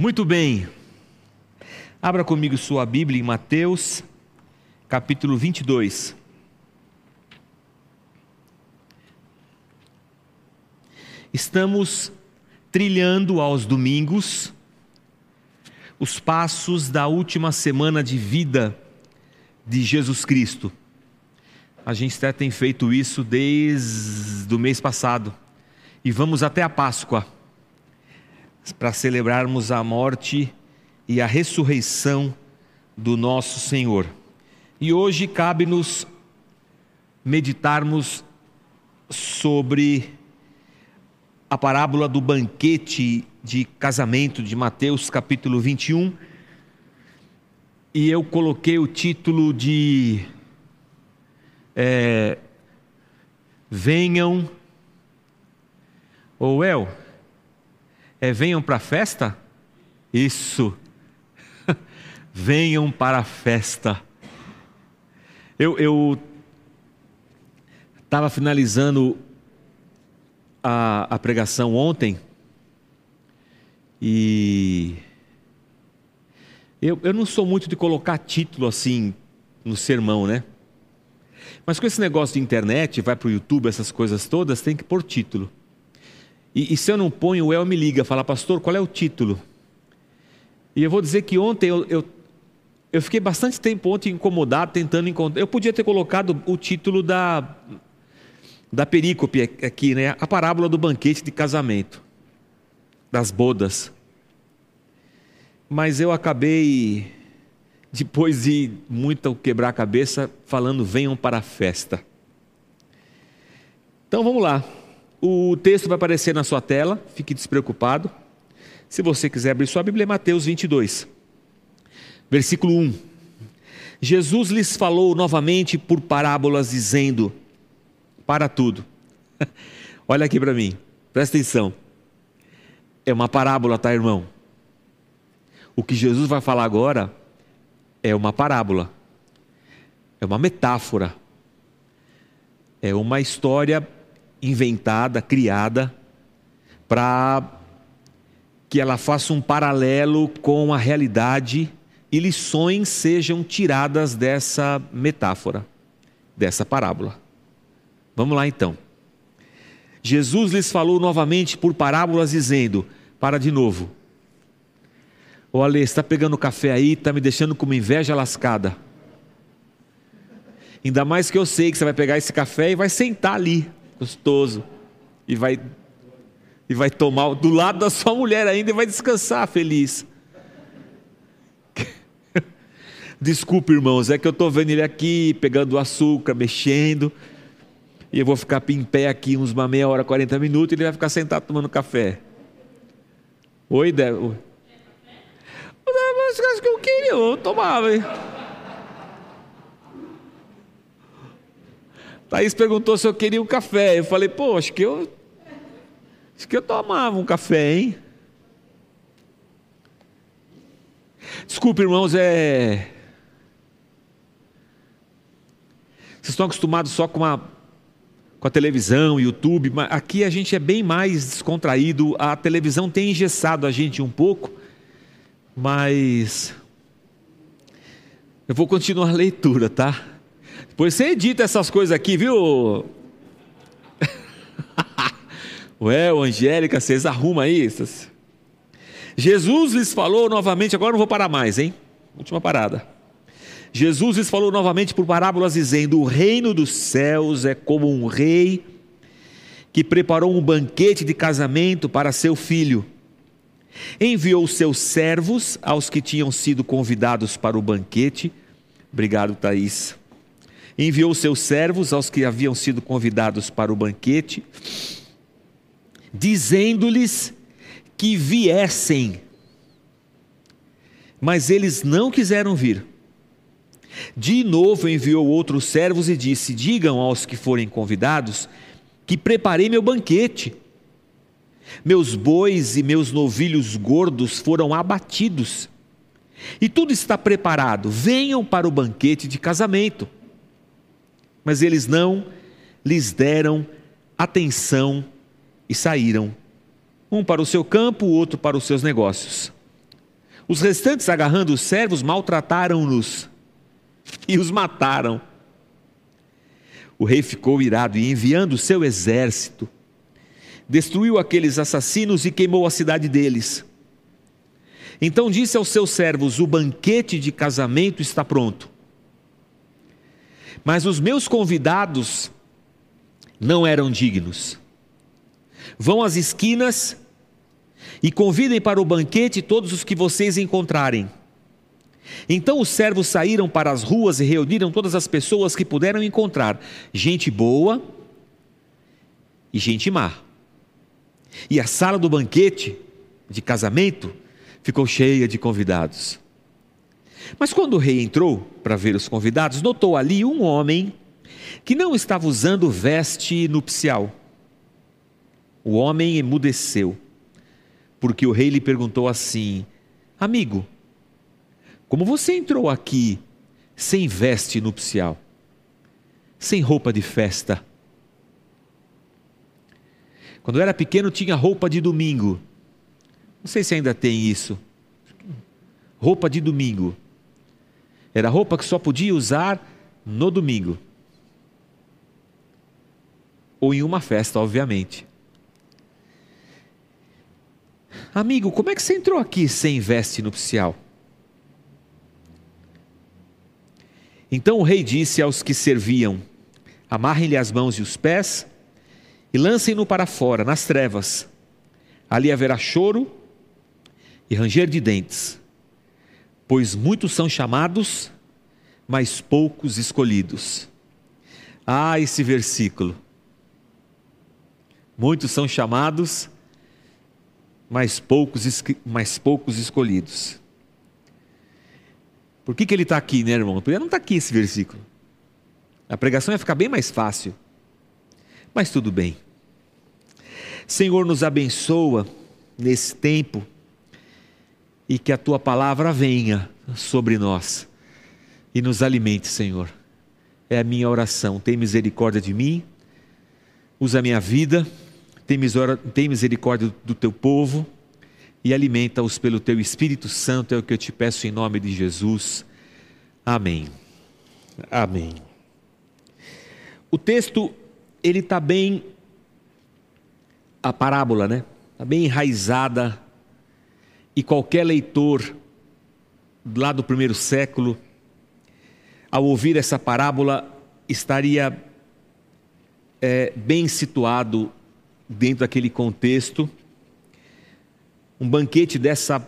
Muito bem. Abra comigo sua Bíblia em Mateus, capítulo 22. Estamos trilhando aos domingos os passos da última semana de vida de Jesus Cristo. A gente até tem feito isso desde o mês passado. E vamos até a Páscoa para celebrarmos a morte e a ressurreição do nosso Senhor. E hoje cabe-nos meditarmos sobre a parábola do banquete de casamento de Mateus capítulo 21. E eu coloquei o título de é, Venham, ou El, é venham para a festa? Isso. venham para a festa. Eu estava finalizando a, a pregação ontem e eu, eu não sou muito de colocar título assim no sermão, né? Mas com esse negócio de internet, vai para o YouTube, essas coisas todas, tem que pôr título. E, e, se eu não ponho, o El me liga, fala, pastor, qual é o título? E eu vou dizer que ontem eu, eu, eu fiquei bastante tempo ontem incomodado, tentando encontrar. Eu podia ter colocado o título da, da perícope aqui, né? A parábola do banquete de casamento, das bodas. Mas eu acabei, depois de muito quebrar a cabeça, falando: venham para a festa. Então vamos lá. O texto vai aparecer na sua tela, fique despreocupado. Se você quiser abrir sua Bíblia, é Mateus 22, versículo 1. Jesus lhes falou novamente por parábolas, dizendo: Para tudo. Olha aqui para mim, presta atenção. É uma parábola, tá, irmão? O que Jesus vai falar agora é uma parábola, é uma metáfora, é uma história inventada, criada, para que ela faça um paralelo com a realidade e lições sejam tiradas dessa metáfora, dessa parábola. Vamos lá então. Jesus lhes falou novamente por parábolas, dizendo: Para de novo. Ô Ale, está pegando café aí, está me deixando com uma inveja lascada. Ainda mais que eu sei que você vai pegar esse café e vai sentar ali gostoso, e vai e vai tomar do lado da sua mulher ainda e vai descansar feliz. Desculpe, irmãos, é que eu estou vendo ele aqui pegando açúcar, mexendo, e eu vou ficar em pé aqui uns uma meia hora, 40 minutos, e ele vai ficar sentado tomando café. Oi, Débora. Acho que eu queria, eu tomava, hein? Thaís perguntou se eu queria um café. Eu falei, pô, acho que eu. Acho que eu tomava um café, hein? Desculpe, irmãos, é. Vocês estão acostumados só com a, com a televisão, YouTube, mas aqui a gente é bem mais descontraído. A televisão tem engessado a gente um pouco, mas. Eu vou continuar a leitura, tá? Pois você edita essas coisas aqui, viu? Ué, Angélica, vocês arrumam aí. Jesus lhes falou novamente, agora não vou parar mais, hein? Última parada. Jesus lhes falou novamente por parábolas, dizendo: O reino dos céus é como um rei que preparou um banquete de casamento para seu filho. Enviou seus servos aos que tinham sido convidados para o banquete. Obrigado, Thaís enviou seus servos aos que haviam sido convidados para o banquete, dizendo-lhes que viessem. Mas eles não quiseram vir. De novo enviou outros servos e disse: Digam aos que forem convidados que preparei meu banquete. Meus bois e meus novilhos gordos foram abatidos. E tudo está preparado. Venham para o banquete de casamento mas eles não lhes deram atenção e saíram, um para o seu campo, o outro para os seus negócios. Os restantes, agarrando os servos, maltrataram-nos e os mataram. O rei ficou irado e, enviando o seu exército, destruiu aqueles assassinos e queimou a cidade deles. Então disse aos seus servos: O banquete de casamento está pronto. Mas os meus convidados não eram dignos. Vão às esquinas e convidem para o banquete todos os que vocês encontrarem. Então os servos saíram para as ruas e reuniram todas as pessoas que puderam encontrar, gente boa e gente má. E a sala do banquete de casamento ficou cheia de convidados. Mas quando o rei entrou para ver os convidados, notou ali um homem que não estava usando veste nupcial. O homem emudeceu, porque o rei lhe perguntou assim: Amigo, como você entrou aqui sem veste nupcial, sem roupa de festa? Quando era pequeno tinha roupa de domingo. Não sei se ainda tem isso. Roupa de domingo. Era roupa que só podia usar no domingo. Ou em uma festa, obviamente. Amigo, como é que você entrou aqui sem veste nupcial? Então o rei disse aos que serviam: Amarrem-lhe as mãos e os pés e lancem-no para fora, nas trevas. Ali haverá choro e ranger de dentes, pois muitos são chamados, mas poucos escolhidos. Ah, esse versículo. Muitos são chamados, mas poucos, mas poucos escolhidos. Por que, que ele está aqui, né, irmão? Porque não está aqui esse versículo. A pregação ia ficar bem mais fácil. Mas tudo bem. Senhor, nos abençoa nesse tempo e que a tua palavra venha sobre nós e nos alimente, Senhor. É a minha oração. Tem misericórdia de mim, usa a minha vida, tem misericórdia do teu povo e alimenta-os pelo teu Espírito Santo, é o que eu te peço em nome de Jesus. Amém. Amém. O texto, ele está bem, a parábola, né? Está bem enraizada e qualquer leitor lá do primeiro século, ao ouvir essa parábola, estaria é, bem situado dentro daquele contexto. Um banquete dessa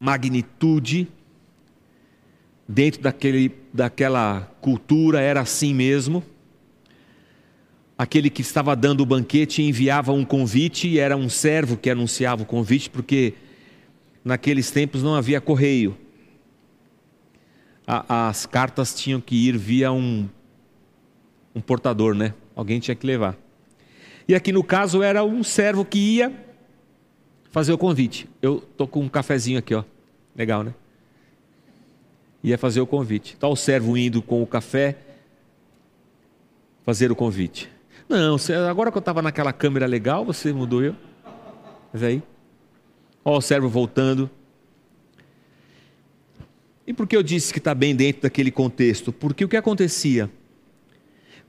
magnitude, dentro daquele, daquela cultura, era assim mesmo. Aquele que estava dando o banquete enviava um convite e era um servo que anunciava o convite, porque naqueles tempos não havia correio. A, as cartas tinham que ir via um, um portador, né? Alguém tinha que levar. E aqui no caso era um servo que ia fazer o convite. Eu tô com um cafezinho aqui, ó. Legal, né? Ia fazer o convite. Tá o servo indo com o café fazer o convite. Não, agora que eu estava naquela câmera legal, você mudou eu. Mas aí. Ó, o servo voltando. E por que eu disse que está bem dentro daquele contexto? Porque o que acontecia?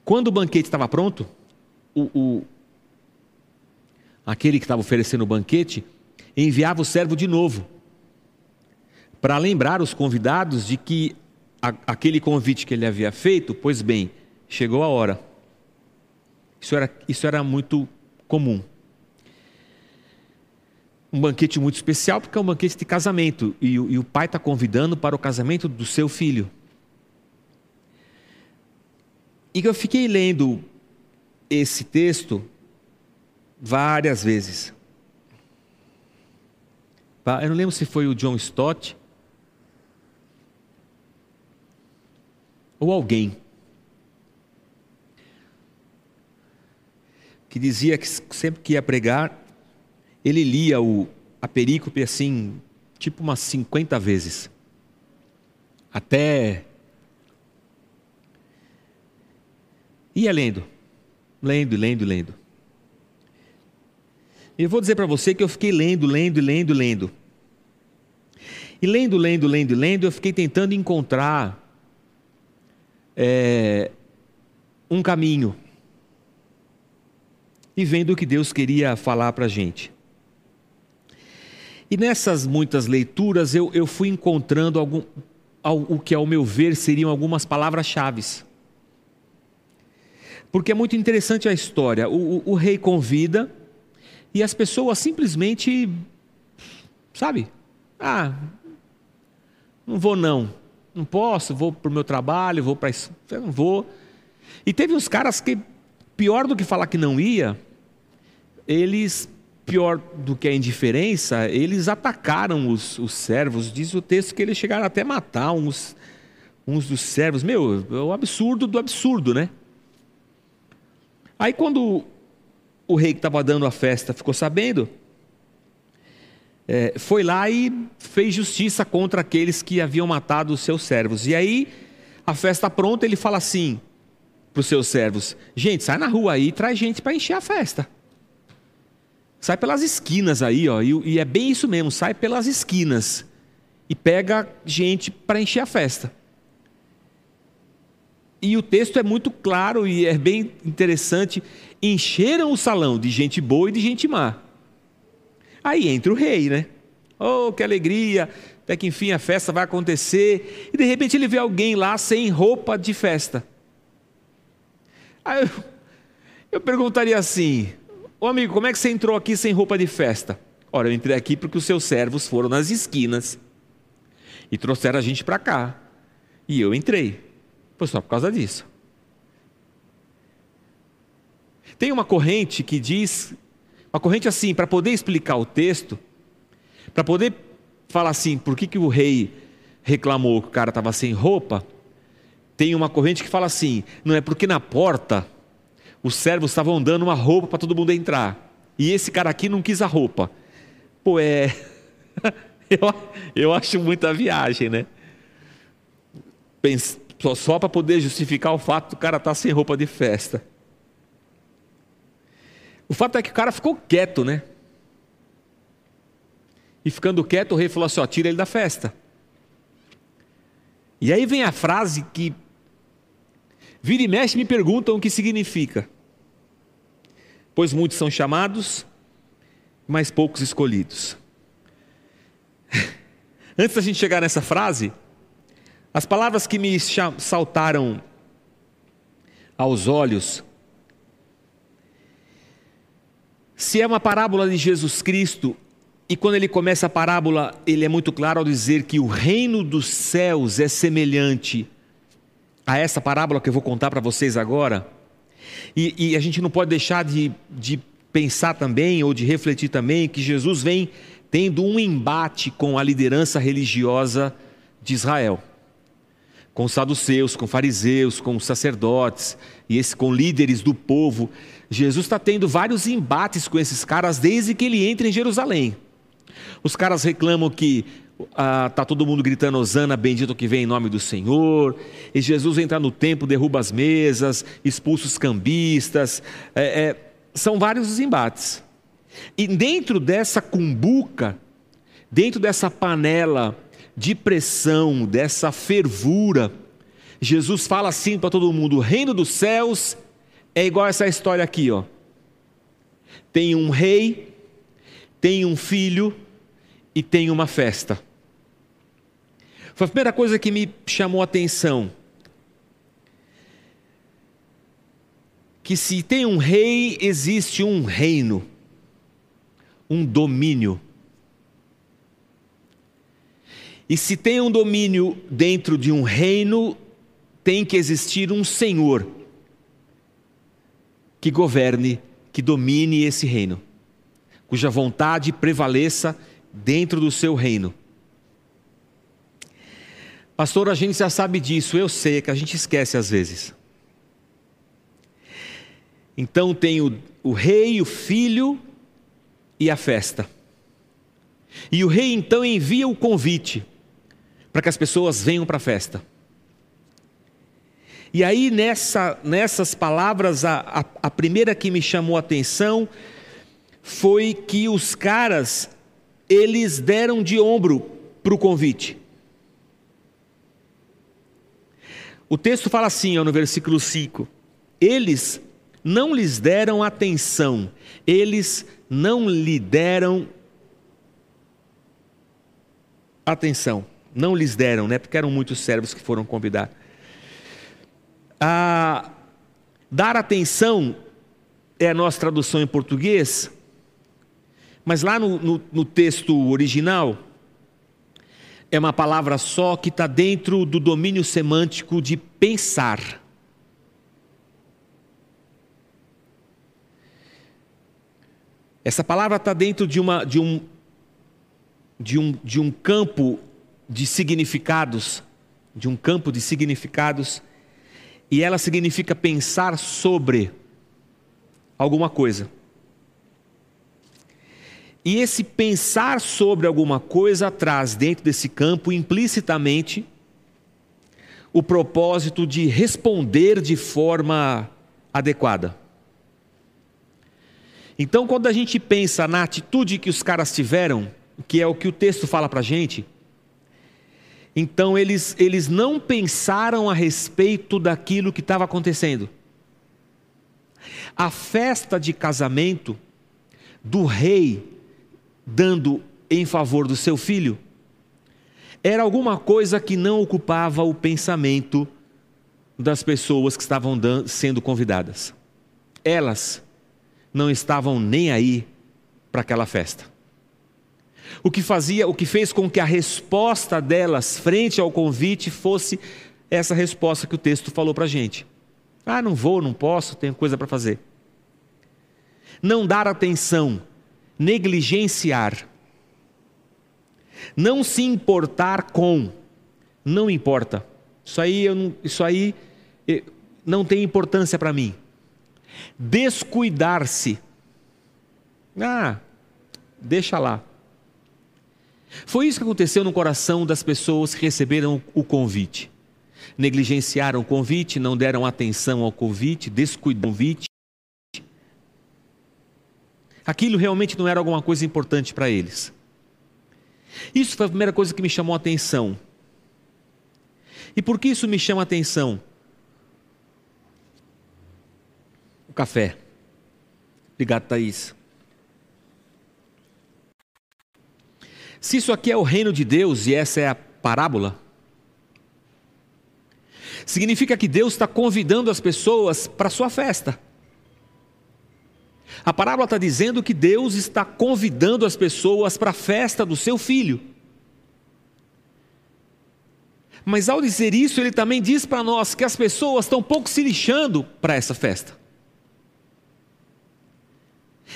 Quando o banquete estava pronto, o, o aquele que estava oferecendo o banquete enviava o servo de novo para lembrar os convidados de que a, aquele convite que ele havia feito, pois bem, chegou a hora. Isso era, isso era muito comum um banquete muito especial, porque é um banquete de casamento, e, e o pai está convidando para o casamento do seu filho. E eu fiquei lendo esse texto várias vezes. Eu não lembro se foi o John Stott ou alguém que dizia que sempre que ia pregar ele lia o, a perícope assim, tipo umas 50 vezes. Até. Ia lendo, lendo, lendo, lendo. E eu vou dizer para você que eu fiquei lendo, lendo, lendo, lendo. E lendo, lendo, lendo, lendo, eu fiquei tentando encontrar é, um caminho e vendo o que Deus queria falar para a gente. E nessas muitas leituras eu, eu fui encontrando algum, o que, ao meu ver, seriam algumas palavras-chave. Porque é muito interessante a história. O, o, o, rei convida e as pessoas simplesmente, sabe? Ah, não vou não, não posso, vou para o meu trabalho, vou para isso, não vou. E teve uns caras que, pior do que falar que não ia, eles pior do que a indiferença, eles atacaram os, os servos. Diz o texto que eles chegaram até a matar uns, uns dos servos. Meu, é o absurdo do absurdo, né? Aí quando o rei que estava dando a festa ficou sabendo, é, foi lá e fez justiça contra aqueles que haviam matado os seus servos. E aí, a festa pronta, ele fala assim para os seus servos: Gente, sai na rua aí e traz gente para encher a festa. Sai pelas esquinas aí, ó, e, e é bem isso mesmo, sai pelas esquinas e pega gente para encher a festa. E o texto é muito claro e é bem interessante. Encheram o salão de gente boa e de gente má. Aí entra o rei, né? Oh, que alegria! Até que enfim a festa vai acontecer. E de repente ele vê alguém lá sem roupa de festa. Aí eu, eu perguntaria assim: Ô amigo, como é que você entrou aqui sem roupa de festa? Ora, eu entrei aqui porque os seus servos foram nas esquinas e trouxeram a gente para cá. E eu entrei. Foi só por causa disso. Tem uma corrente que diz, uma corrente assim, para poder explicar o texto, para poder falar assim, por que, que o rei reclamou que o cara estava sem roupa, tem uma corrente que fala assim: não é porque na porta os servos estavam dando uma roupa para todo mundo entrar. E esse cara aqui não quis a roupa. Pô, é. eu, eu acho muita viagem, né? só, só para poder justificar o fato do cara estar tá sem roupa de festa. O fato é que o cara ficou quieto, né? E ficando quieto, o rei falou assim: ó, tira ele da festa. E aí vem a frase que vira e mexe me perguntam o que significa pois muitos são chamados, mas poucos escolhidos. Antes da gente chegar nessa frase, as palavras que me saltaram aos olhos, se é uma parábola de Jesus Cristo, e quando ele começa a parábola, ele é muito claro ao dizer que o reino dos céus é semelhante a essa parábola que eu vou contar para vocês agora. E, e a gente não pode deixar de, de pensar também, ou de refletir também, que Jesus vem tendo um embate com a liderança religiosa de Israel. Com os saduceus, com fariseus, com sacerdotes, e esse, com líderes do povo. Jesus está tendo vários embates com esses caras desde que ele entra em Jerusalém. Os caras reclamam que ah, todo mundo gritando Osana, bendito que vem em nome do Senhor. E Jesus entra no templo, derruba as mesas, expulsa os cambistas. É, é, são vários os embates. E dentro dessa cumbuca, dentro dessa panela de pressão, dessa fervura, Jesus fala assim para todo mundo: o reino dos céus é igual essa história aqui, ó. Tem um rei, tem um filho e tem uma festa. Foi a primeira coisa que me chamou a atenção. Que se tem um rei, existe um reino, um domínio. E se tem um domínio dentro de um reino, tem que existir um senhor que governe, que domine esse reino, cuja vontade prevaleça dentro do seu reino. Pastor, a gente já sabe disso, eu sei, que a gente esquece às vezes. Então tem o, o rei, o filho e a festa. E o rei então envia o convite para que as pessoas venham para a festa. E aí nessa, nessas palavras, a, a, a primeira que me chamou a atenção foi que os caras, eles deram de ombro para o convite. O texto fala assim, ó, no versículo 5: Eles não lhes deram atenção, eles não lhe deram atenção, não lhes deram, né? Porque eram muitos servos que foram convidar. Dar atenção é a nossa tradução em português, mas lá no, no, no texto original é uma palavra só que está dentro do domínio semântico de pensar. Essa palavra está dentro de, uma, de, um, de, um, de um campo de significados, de um campo de significados, e ela significa pensar sobre alguma coisa. E esse pensar sobre alguma coisa traz dentro desse campo implicitamente o propósito de responder de forma adequada. Então, quando a gente pensa na atitude que os caras tiveram, que é o que o texto fala para a gente, então eles, eles não pensaram a respeito daquilo que estava acontecendo. A festa de casamento do rei dando em favor do seu filho era alguma coisa que não ocupava o pensamento das pessoas que estavam sendo convidadas. Elas não estavam nem aí para aquela festa. O que fazia, o que fez com que a resposta delas frente ao convite fosse essa resposta que o texto falou para a gente. Ah, não vou, não posso, tenho coisa para fazer. Não dar atenção, negligenciar, não se importar com, não importa. Isso aí, não, isso aí não tem importância para mim descuidar-se. Ah, deixa lá. Foi isso que aconteceu no coração das pessoas que receberam o convite. Negligenciaram o convite, não deram atenção ao convite, descuidaram o convite. Aquilo realmente não era alguma coisa importante para eles. Isso foi a primeira coisa que me chamou a atenção. E por que isso me chama a atenção? café. Obrigado, Thaís. Se isso aqui é o reino de Deus e essa é a parábola, significa que Deus está convidando as pessoas para a sua festa. A parábola está dizendo que Deus está convidando as pessoas para a festa do seu filho. Mas ao dizer isso, ele também diz para nós que as pessoas estão pouco se lixando para essa festa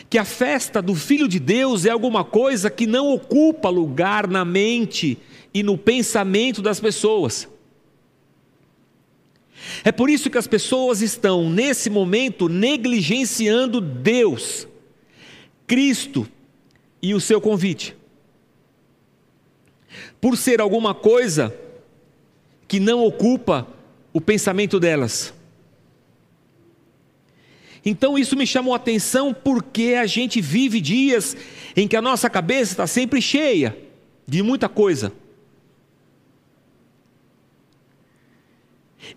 que a festa do Filho de Deus é alguma coisa que não ocupa lugar na mente e no pensamento das pessoas. É por isso que as pessoas estão, nesse momento, negligenciando Deus, Cristo e o seu convite. Por ser alguma coisa que não ocupa o pensamento delas. Então isso me chamou a atenção porque a gente vive dias em que a nossa cabeça está sempre cheia de muita coisa.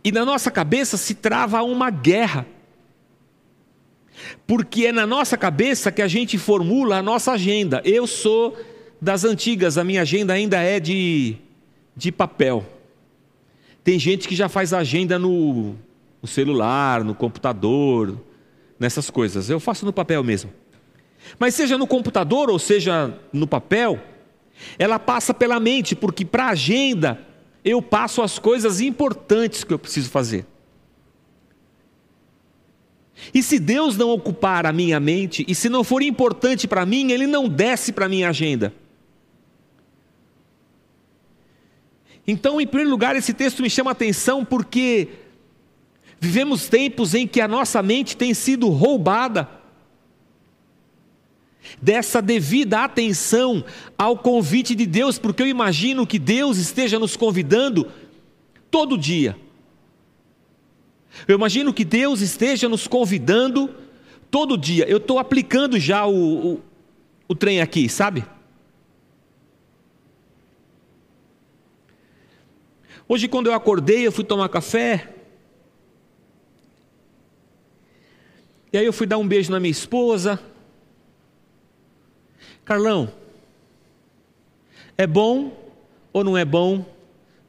E na nossa cabeça se trava uma guerra. Porque é na nossa cabeça que a gente formula a nossa agenda. Eu sou das antigas, a minha agenda ainda é de, de papel. Tem gente que já faz agenda no, no celular, no computador, nessas coisas. Eu faço no papel mesmo. Mas seja no computador ou seja no papel, ela passa pela mente, porque para a agenda eu passo as coisas importantes que eu preciso fazer. E se Deus não ocupar a minha mente, e se não for importante para mim, Ele não desce para a minha agenda. Então, em primeiro lugar, esse texto me chama a atenção porque Vivemos tempos em que a nossa mente tem sido roubada dessa devida atenção ao convite de Deus, porque eu imagino que Deus esteja nos convidando todo dia. Eu imagino que Deus esteja nos convidando todo dia. Eu estou aplicando já o, o, o trem aqui, sabe? Hoje, quando eu acordei, eu fui tomar café. E aí eu fui dar um beijo na minha esposa. Carlão, é bom ou não é bom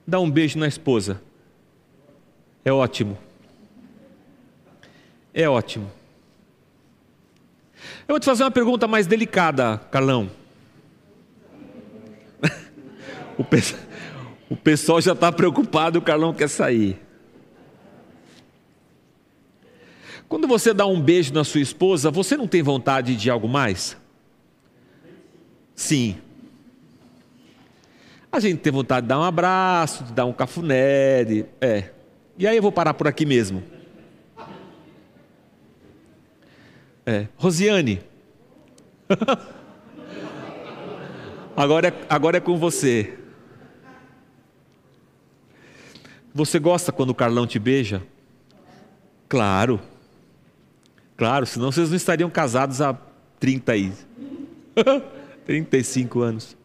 dar um beijo na esposa? É ótimo. É ótimo. Eu vou te fazer uma pergunta mais delicada, Carlão. O, pe... o pessoal já está preocupado, o Carlão quer sair. Quando você dá um beijo na sua esposa, você não tem vontade de algo mais? Sim. A gente tem vontade de dar um abraço, de dar um cafuné, de... é. E aí eu vou parar por aqui mesmo. É. Rosiane. agora, é, agora é com você. Você gosta quando o Carlão te beija? Claro. Claro, senão vocês não estariam casados há 30 e 35 anos.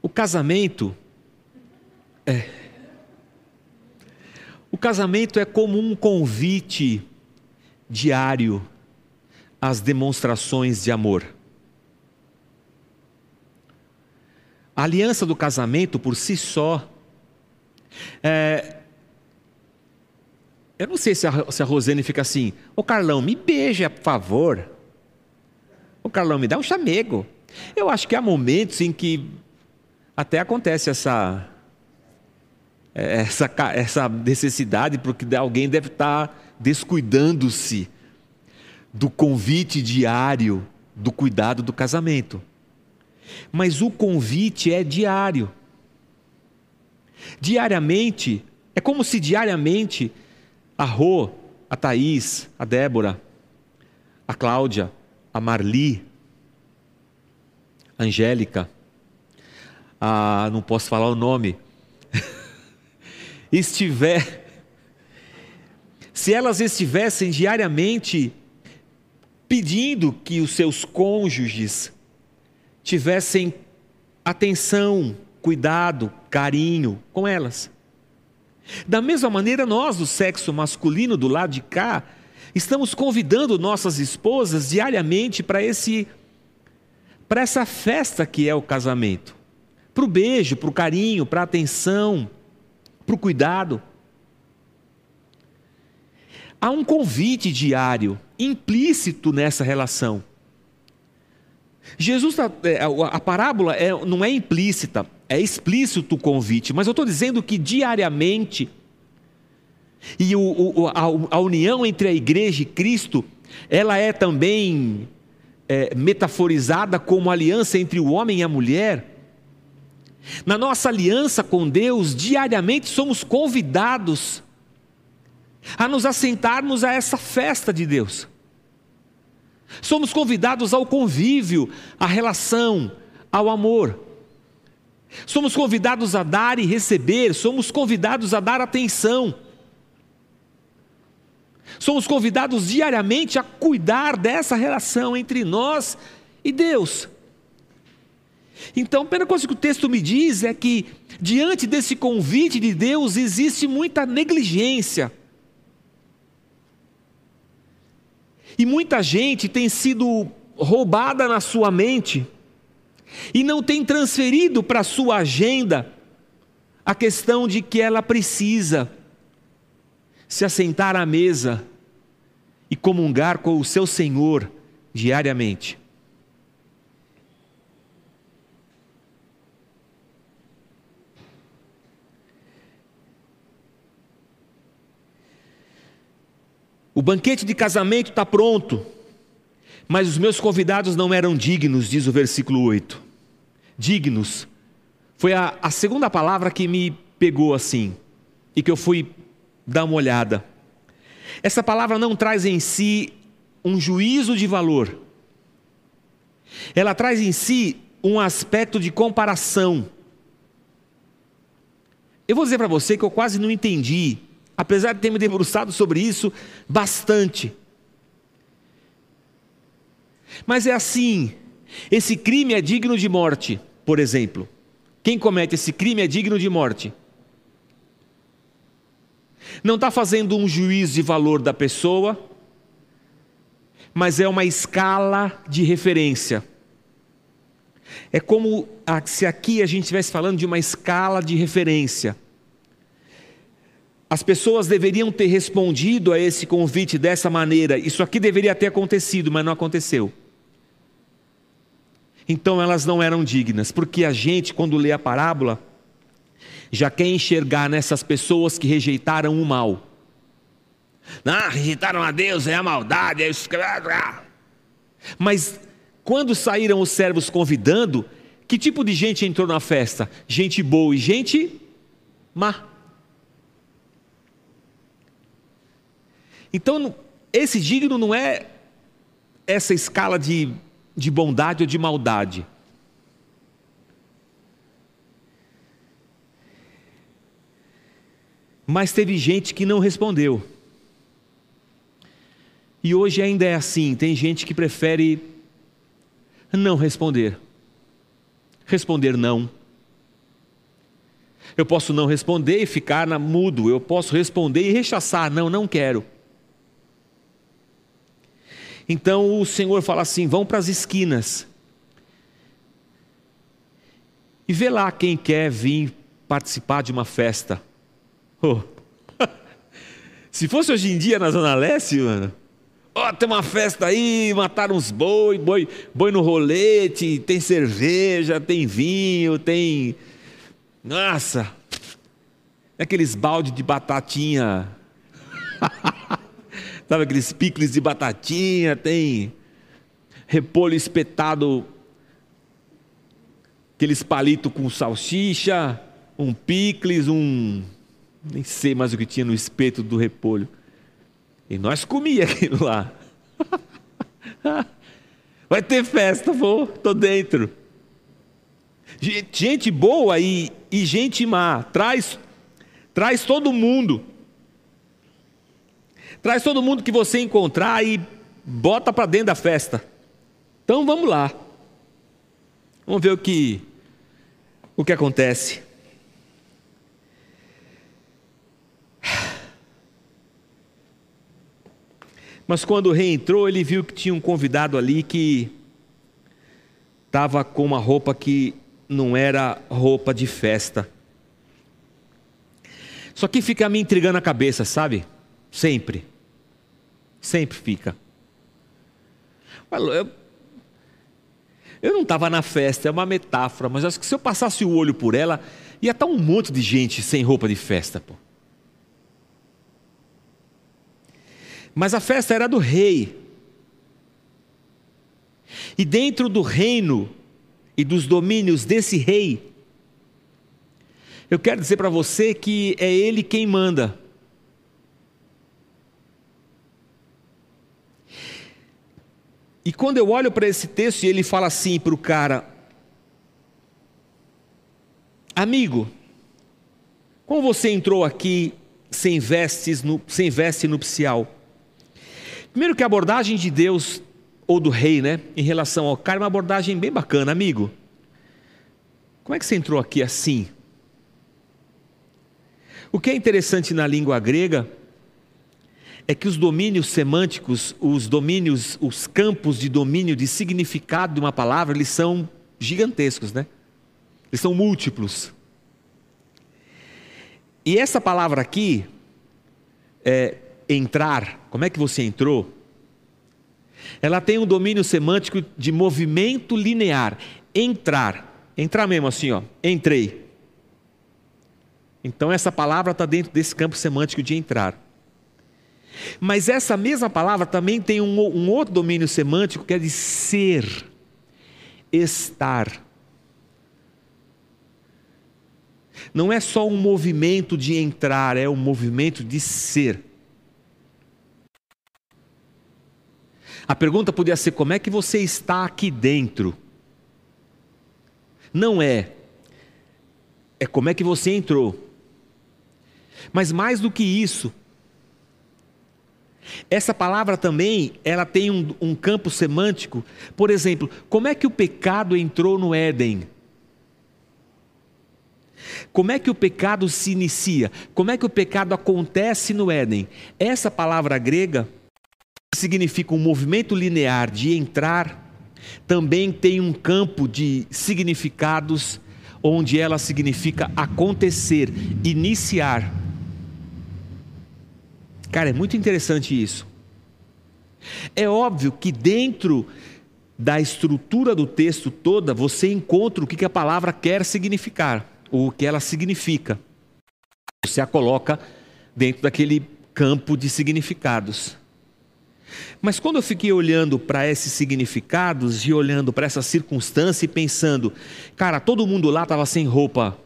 O casamento é O casamento é como um convite diário às demonstrações de amor. A aliança do casamento por si só. É, eu não sei se a, se a Rosane fica assim, ô Carlão, me beija, por favor. Ô Carlão, me dá um chamego. Eu acho que há momentos em que até acontece essa, essa, essa necessidade, porque alguém deve estar descuidando-se do convite diário do cuidado do casamento. Mas o convite é diário. Diariamente, é como se diariamente a Rô, a Thaís, a Débora, a Cláudia, a Marli, a Angélica, a, não posso falar o nome, estiver, se elas estivessem diariamente pedindo que os seus cônjuges tivessem atenção, cuidado, carinho com elas. Da mesma maneira, nós, do sexo masculino do lado de cá, estamos convidando nossas esposas diariamente para esse para essa festa que é o casamento. Para o beijo, para o carinho, para a atenção, para o cuidado. Há um convite diário implícito nessa relação. Jesus, tá, é, a parábola é, não é implícita, é explícito o convite, mas eu estou dizendo que diariamente, e o, o, a, a, união entre a igreja e Cristo, ela é também é, metaforizada como aliança entre o homem e a mulher. Na nossa aliança com Deus, diariamente somos convidados a nos assentarmos a essa festa de Deus. Somos convidados ao convívio, à relação, ao amor. Somos convidados a dar e receber, somos convidados a dar atenção. Somos convidados diariamente a cuidar dessa relação entre nós e Deus. Então, a primeira coisa que o texto me diz é que, diante desse convite de Deus, existe muita negligência E muita gente tem sido roubada na sua mente e não tem transferido para sua agenda a questão de que ela precisa se assentar à mesa e comungar com o seu Senhor diariamente. O banquete de casamento está pronto, mas os meus convidados não eram dignos, diz o versículo 8. Dignos. Foi a, a segunda palavra que me pegou assim, e que eu fui dar uma olhada. Essa palavra não traz em si um juízo de valor, ela traz em si um aspecto de comparação. Eu vou dizer para você que eu quase não entendi apesar de ter me debruçado sobre isso bastante. Mas é assim: esse crime é digno de morte, por exemplo, quem comete esse crime é digno de morte. Não está fazendo um juízo de valor da pessoa, mas é uma escala de referência. É como se aqui a gente estivesse falando de uma escala de referência. As pessoas deveriam ter respondido a esse convite dessa maneira. Isso aqui deveria ter acontecido, mas não aconteceu. Então elas não eram dignas, porque a gente, quando lê a parábola, já quer enxergar nessas pessoas que rejeitaram o mal. Ah, rejeitaram a Deus, é a maldade, é isso. Mas quando saíram os servos convidando, que tipo de gente entrou na festa? Gente boa e gente má. Então, esse digno não é essa escala de, de bondade ou de maldade. Mas teve gente que não respondeu. E hoje ainda é assim: tem gente que prefere não responder. Responder não. Eu posso não responder e ficar na mudo, eu posso responder e rechaçar, não, não quero. Então o Senhor fala assim: vão para as esquinas e vê lá quem quer vir participar de uma festa. Oh. Se fosse hoje em dia na Zona Leste, mano, Ó, oh, tem uma festa aí, mataram uns boi, boi, boi no rolete, tem cerveja, tem vinho, tem. Nossa! Aqueles balde de batatinha. Sabe aqueles picles de batatinha, tem repolho espetado, aqueles palitos com salsicha, um picles, um. Nem sei mais o que tinha no espeto do repolho. E nós comia aquilo lá. Vai ter festa, vou, tô dentro. Gente boa e, e gente má, traz, traz todo mundo. Traz todo mundo que você encontrar e bota para dentro da festa. Então vamos lá. Vamos ver o que o que acontece. Mas quando reentrou, ele viu que tinha um convidado ali que estava com uma roupa que não era roupa de festa. Só que fica me intrigando a cabeça, sabe? Sempre. Sempre fica. Eu, não estava na festa, é uma metáfora, mas acho que se eu passasse o olho por ela, ia estar um monte de gente sem roupa de festa, pô. Mas a festa era do rei. E dentro do reino e dos domínios desse rei, eu quero dizer para você que é ele quem manda. E quando eu olho para esse texto e ele fala assim para o cara: Amigo, como você entrou aqui sem vestes, sem veste nupcial? Primeiro que a abordagem de Deus, ou do rei, né, em relação ao cara, é uma abordagem bem bacana, amigo. Como é que você entrou aqui assim? O que é interessante na língua grega é que os domínios semânticos, os domínios, os campos de domínio de significado de uma palavra, eles são gigantescos, né? Eles são múltiplos. E essa palavra aqui, é, entrar, como é que você entrou? Ela tem um domínio semântico de movimento linear. Entrar, entrar mesmo assim, ó, entrei. Então essa palavra está dentro desse campo semântico de entrar. Mas essa mesma palavra também tem um, um outro domínio semântico que é de ser, estar. Não é só um movimento de entrar, é um movimento de ser. A pergunta podia ser: como é que você está aqui dentro? Não é. É como é que você entrou. Mas mais do que isso, essa palavra também, ela tem um, um, campo semântico. Por exemplo, como é que o pecado entrou no Éden? Como é que o pecado se inicia? Como é que o pecado acontece no Éden? Essa palavra grega significa um movimento linear de entrar, também tem um campo de significados onde ela significa acontecer, iniciar. Cara, é muito interessante isso. É óbvio que dentro da estrutura do texto toda, você encontra o que a palavra quer significar, ou o que ela significa. Você a coloca dentro daquele campo de significados. Mas quando eu fiquei olhando para esses significados e olhando para essa circunstância e pensando, cara, todo mundo lá estava sem roupa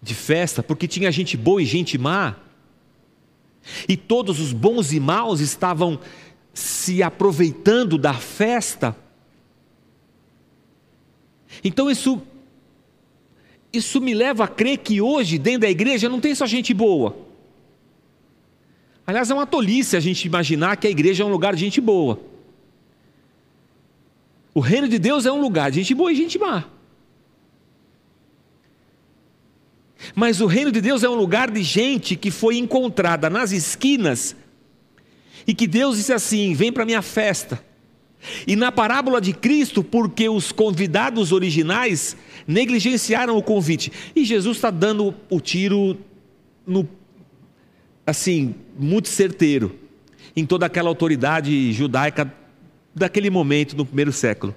de festa porque tinha gente boa e gente má, e todos os bons e maus estavam se aproveitando da festa. Então isso isso me leva a crer que hoje dentro da igreja não tem só gente boa. Aliás, é uma tolice a gente imaginar que a igreja é um lugar de gente boa. O reino de Deus é um lugar de gente boa e gente má. Mas o reino de Deus é um lugar de gente que foi encontrada nas esquinas e que Deus disse assim: vem para minha festa. E na parábola de Cristo, porque os convidados originais negligenciaram o convite. E Jesus está dando o tiro no assim, muito certeiro em toda aquela autoridade judaica daquele momento, no primeiro século.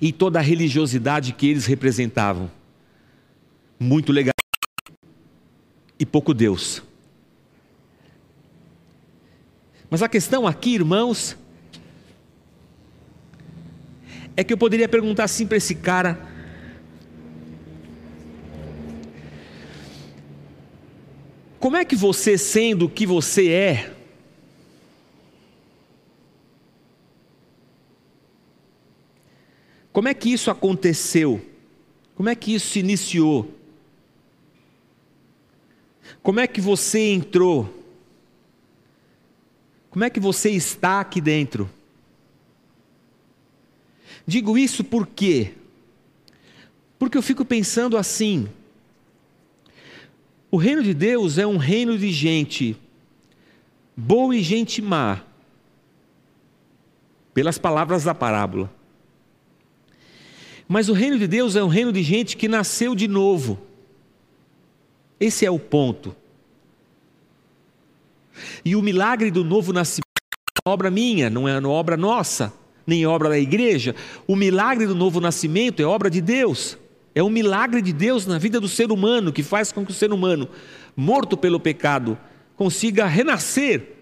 E toda a religiosidade que eles representavam. Muito legal. E pouco Deus. Mas a questão aqui, irmãos, é que eu poderia perguntar assim para esse cara: Como é que você, sendo o que você é, como é que isso aconteceu? Como é que isso se iniciou? Como é que você entrou? Como é que você está aqui dentro? Digo isso por quê? Porque eu fico pensando assim, o reino de Deus é um reino de gente boa e gente má, pelas palavras da parábola. Mas o reino de Deus é um reino de gente que nasceu de novo. Esse é o ponto. E o milagre do novo nascimento é obra minha, não é obra nossa, nem obra da igreja. O milagre do novo nascimento é obra de Deus. É um milagre de Deus na vida do ser humano que faz com que o ser humano, morto pelo pecado, consiga renascer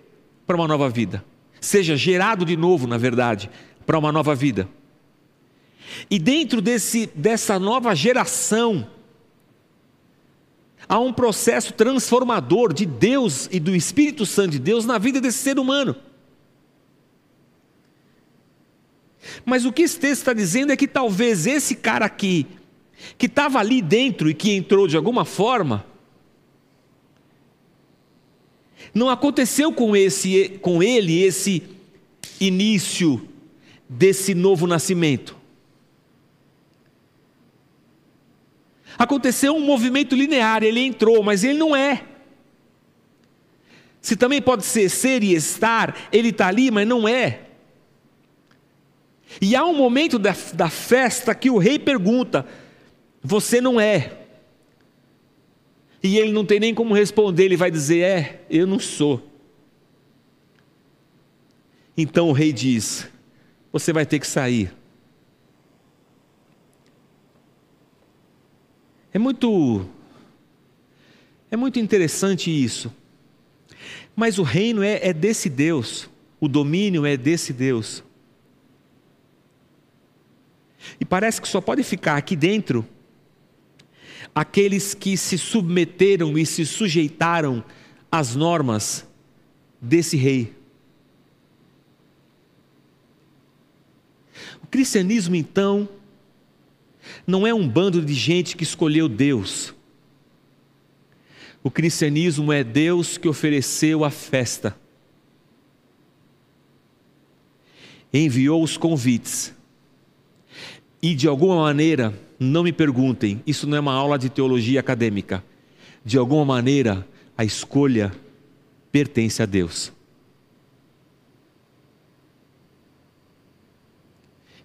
para uma nova vida, seja gerado de novo, na verdade, para uma nova vida. E dentro desse, dessa nova geração, há um processo transformador de Deus e do Espírito Santo de Deus na vida desse ser humano. Mas o que esse texto está dizendo é que talvez esse cara aqui, que estava ali dentro e que entrou de alguma forma, não aconteceu com, esse, com ele esse início desse novo nascimento. Aconteceu um movimento linear, ele entrou, mas ele não é. Se também pode ser ser e estar, ele está ali, mas não é. E há um momento da, da festa que o rei pergunta: você não é. E ele não tem nem como responder, ele vai dizer: É, eu não sou. Então o rei diz: Você vai ter que sair. É muito é muito interessante isso. Mas o reino é, é desse Deus, o domínio é desse Deus. E parece que só pode ficar aqui dentro aqueles que se submeteram e se sujeitaram às normas desse rei. O cristianismo, então, não é um bando de gente que escolheu Deus. O cristianismo é Deus que ofereceu a festa, enviou os convites, e de alguma maneira Não me perguntem, isso não é uma aula de teologia acadêmica. De alguma maneira, a escolha pertence a Deus.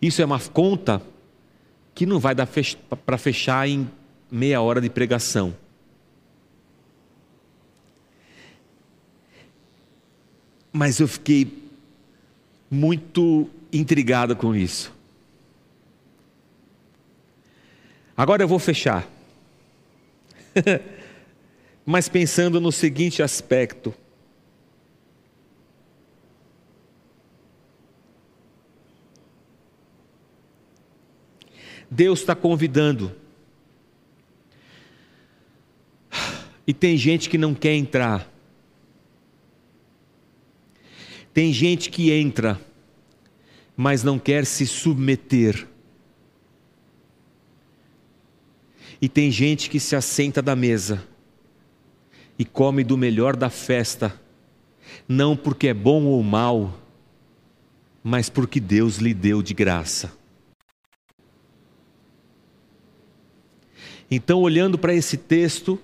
Isso é uma conta que não vai dar para fechar em meia hora de pregação. Mas eu fiquei muito intrigado com isso. Agora eu vou fechar. Mas pensando no seguinte aspecto. Deus está convidando. E tem gente que não quer entrar. Tem gente que entra, mas não quer se submeter. E tem gente que se assenta da mesa e come do melhor da festa, não porque é bom ou mal, mas porque Deus lhe deu de graça. Então, olhando para esse texto,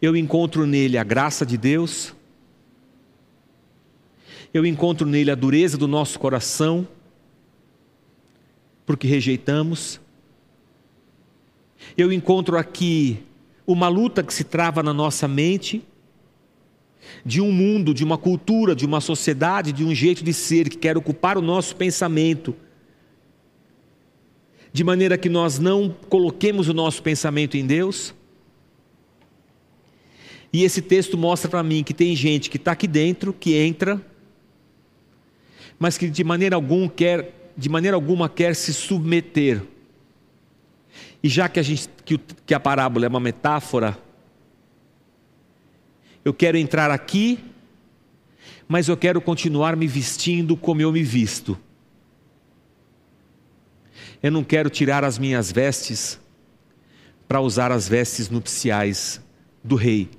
eu encontro nele a graça de Deus, eu encontro nele a dureza do nosso coração, porque rejeitamos. Eu encontro aqui uma luta que se trava na nossa mente, de um mundo, de uma cultura, de uma sociedade, de um jeito de ser que quer ocupar o nosso pensamento, de maneira que nós não coloquemos o nosso pensamento em Deus. E esse texto mostra para mim que tem gente que está aqui dentro, que entra, mas que de maneira alguma quer, de maneira alguma quer se submeter. E já que a, gente, que, que a parábola é uma metáfora, eu quero entrar aqui, mas eu quero continuar me vestindo como eu me visto. Eu não quero tirar as minhas vestes para usar as vestes nupciais do rei.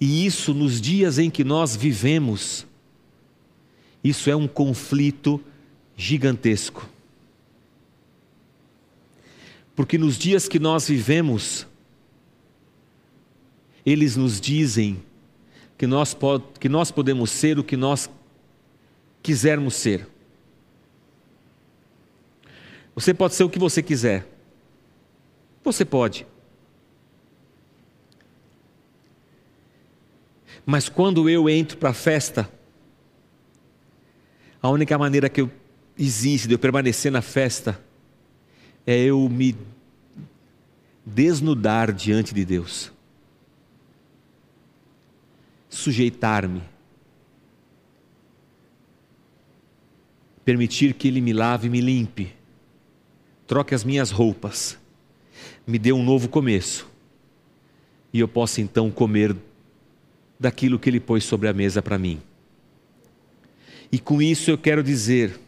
E isso, nos dias em que nós vivemos, isso é um conflito gigantesco. Porque nos dias que nós vivemos, eles nos dizem que nós, que nós podemos ser o que nós quisermos ser. Você pode ser o que você quiser. Você pode. Mas quando eu entro para a festa, a única maneira que eu existe de eu permanecer na festa é eu me desnudar diante de Deus, sujeitar-me, permitir que Ele me lave e me limpe, troque as minhas roupas, me dê um novo começo, e eu possa então comer daquilo que Ele pôs sobre a mesa para mim. E com isso eu quero dizer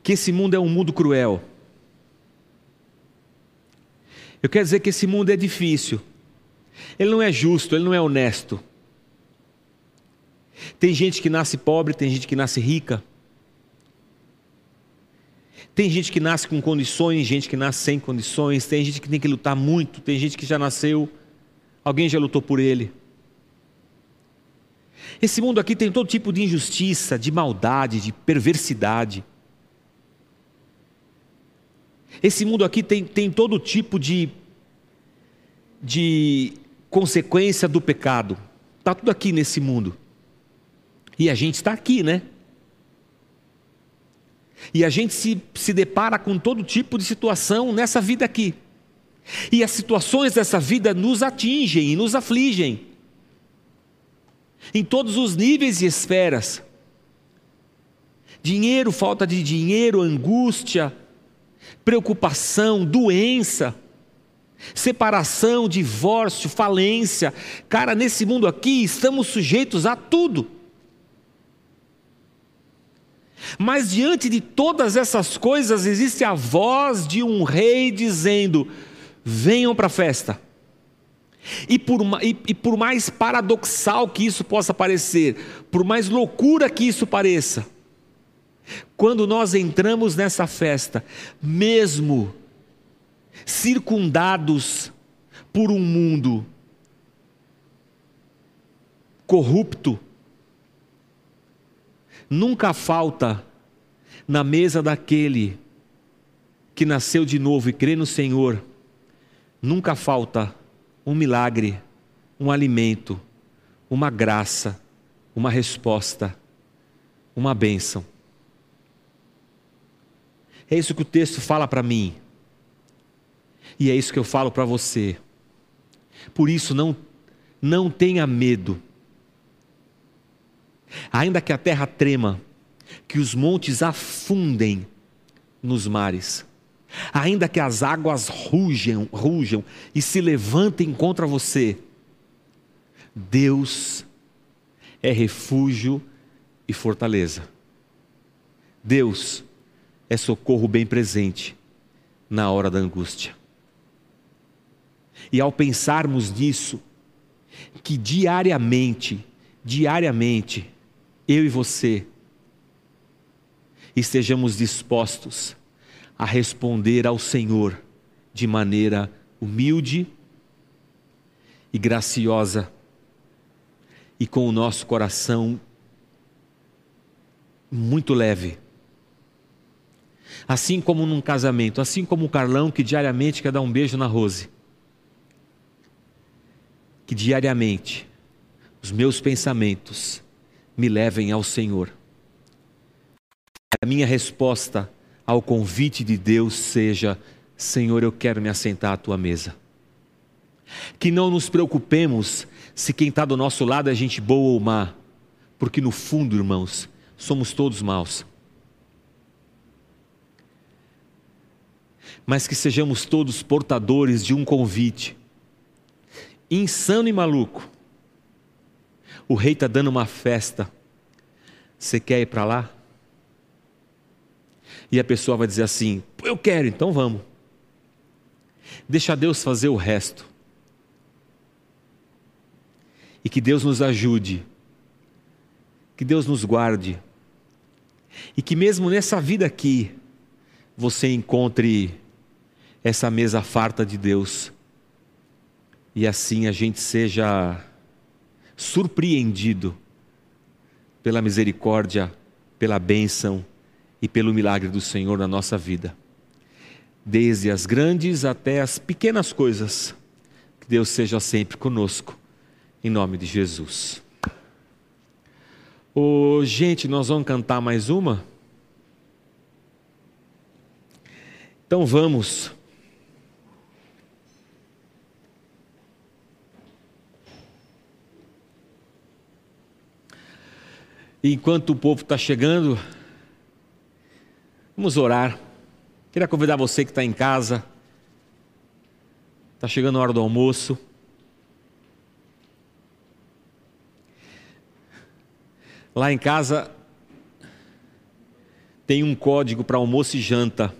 que esse mundo é um mundo cruel. Eu quero dizer que esse mundo é difícil. Ele não é justo, ele não é honesto. Tem gente que nasce pobre, tem gente que nasce rica. Tem gente que nasce com condições, gente que nasce sem condições, tem gente que tem que lutar muito, tem gente que já nasceu, alguém já lutou por ele. Esse mundo aqui tem todo tipo de injustiça, de maldade, de perversidade. Esse mundo aqui tem, tem todo tipo de, de consequência do pecado. Está tudo aqui nesse mundo. E a gente está aqui, né? E a gente se, se depara com todo tipo de situação nessa vida aqui. E as situações dessa vida nos atingem e nos afligem. Em todos os níveis e esferas. Dinheiro, falta de dinheiro, angústia, preocupação, doença, separação, divórcio, falência. Cara, nesse mundo aqui estamos sujeitos a tudo. Mas diante de todas essas coisas existe a voz de um rei dizendo: venham para a festa, E por, e, e por mais paradoxal que isso possa parecer, por mais loucura que isso pareça, quando nós entramos nessa festa, mesmo circundados por um mundo corrupto, nunca falta na mesa daquele que nasceu de novo e crê no Senhor, nunca falta um milagre, um alimento, uma graça, uma resposta, uma bênção. É isso que o texto fala para mim. E é isso que eu falo para você. Por isso não não tenha medo. Ainda que a terra trema, que os montes afundem nos mares, ainda que as águas rujam, rujam e se levantem contra você, Deus é refúgio e fortaleza. Deus é socorro bem presente na hora da angústia. E ao pensarmos nisso, que diariamente, diariamente, eu e você, estejamos dispostos a responder ao Senhor de maneira humilde e graciosa e com o nosso coração muito leve. Assim como num casamento, assim como o Carlão que diariamente quer dar um beijo na Rose. Que diariamente os meus pensamentos me levem ao Senhor. A minha resposta ao convite de Deus seja: Senhor, eu quero me assentar à tua mesa. Que não nos preocupemos se quem está do nosso lado é gente boa ou má, porque no fundo, irmãos, somos todos maus. Mas que sejamos todos portadores de um convite, insano e maluco. O rei está dando uma festa, você quer ir para lá? E a pessoa vai dizer assim: Eu quero, então vamos. Deixa Deus fazer o resto. E que Deus nos ajude. Que Deus nos guarde. E que mesmo nessa vida aqui, você encontre essa mesa farta de Deus. E assim a gente seja surpreendido pela misericórdia, pela bênção e pelo milagre do Senhor na nossa vida. Desde as grandes até as pequenas coisas. Que Deus seja sempre conosco, em nome de Jesus. Oh, gente, nós vamos cantar mais uma? Então vamos. Enquanto o povo está chegando, Vamos orar. Queria convidar você que está em casa. Está chegando a hora do almoço. Lá em casa tem um código para almoço e janta.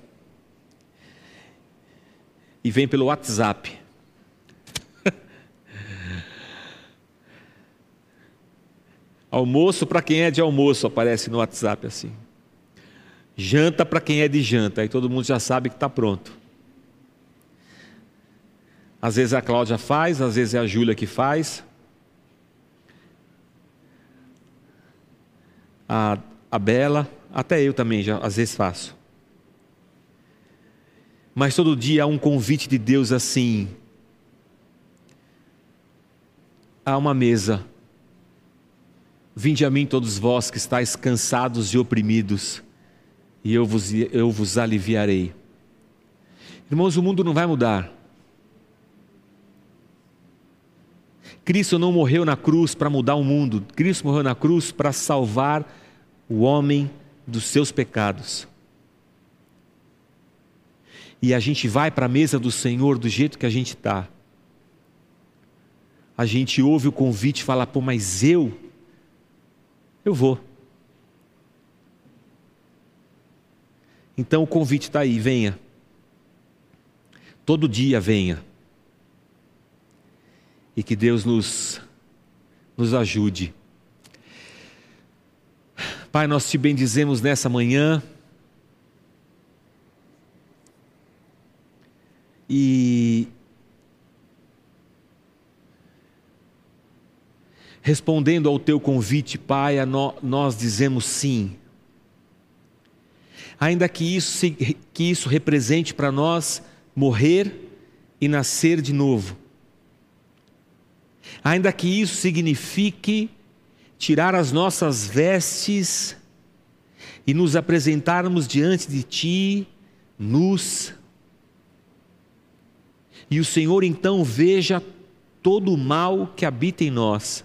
E vem pelo WhatsApp. Almoço para quem é de almoço aparece no WhatsApp assim. Janta para quem é de janta, aí todo mundo já sabe que está pronto. Às vezes a Cláudia faz, às vezes é a Júlia que faz. A, a Bela, até eu também já às vezes faço. Mas todo dia há um convite de Deus assim. Há uma mesa. Vinde a mim todos vós que estáis cansados e oprimidos e eu vos, eu vos aliviarei. Irmãos, o mundo não vai mudar. Cristo não morreu na cruz para mudar o mundo, Cristo morreu na cruz para salvar o homem dos seus pecados. E a gente vai para a mesa do Senhor do jeito que a gente está. A gente ouve o convite e fala, pô, mas eu, eu vou. Então o convite está aí, venha. Todo dia venha. e que Deus nos, nos ajude. Pai, nós te bendizemos nessa manhã. E respondendo ao teu convite, Pai, nós dizemos sim. Ainda que isso, que isso represente para nós morrer e nascer de novo. Ainda que isso signifique tirar as nossas vestes e nos apresentarmos diante de Ti, nus, e o Senhor então veja todo o mal que habita em nós,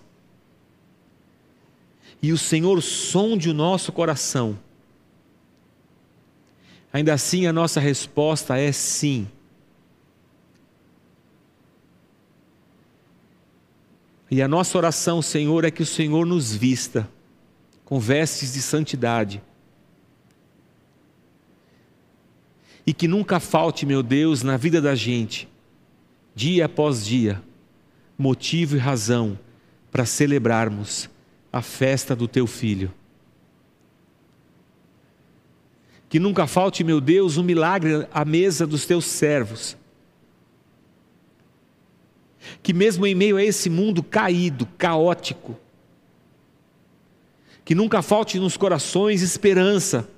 e o Senhor sonde o nosso coração. Ainda assim, a nossa resposta é sim. E a nossa oração, Senhor, é que o Senhor nos vista com vestes de santidade. E que nunca falte, meu Deus, na vida da gente, dia após dia, motivo e razão para celebrarmos a festa do teu filho. Que nunca falte, meu Deus, um milagre à mesa dos teus servos que mesmo em meio a esse mundo caído, caótico, que nunca falte nos corações esperança,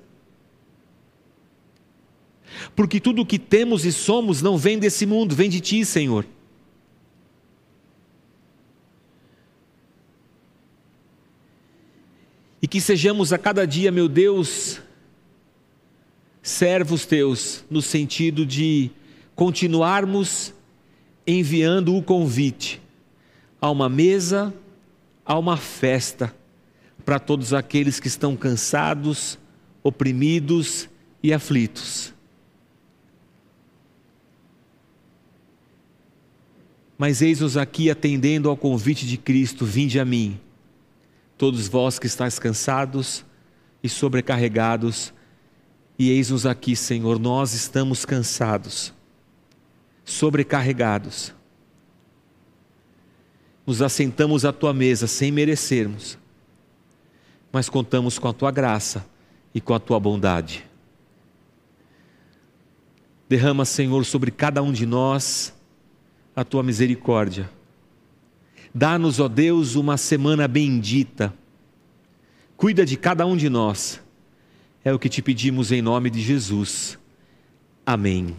porque tudo o que temos e somos não vem desse mundo, vem de Ti, Senhor. E que sejamos a cada dia, meu Deus, servos Teus, no sentido de continuarmos enviando o convite a uma mesa, a uma festa para todos aqueles que estão cansados, oprimidos e aflitos. Mas eis-nos aqui atendendo ao convite de Cristo: vinde a mim, todos vós que estáis cansados e sobrecarregados, e eis-nos aqui, Senhor, nós estamos cansados sobrecarregados. Nos assentamos à tua mesa sem merecermos, mas contamos com a tua graça e com a tua bondade. Derrama, Senhor, sobre cada um de nós a tua misericórdia. Dá-nos, ó Deus, uma semana bendita. Cuida de cada um de nós. É o que te pedimos em nome de Jesus. Amém.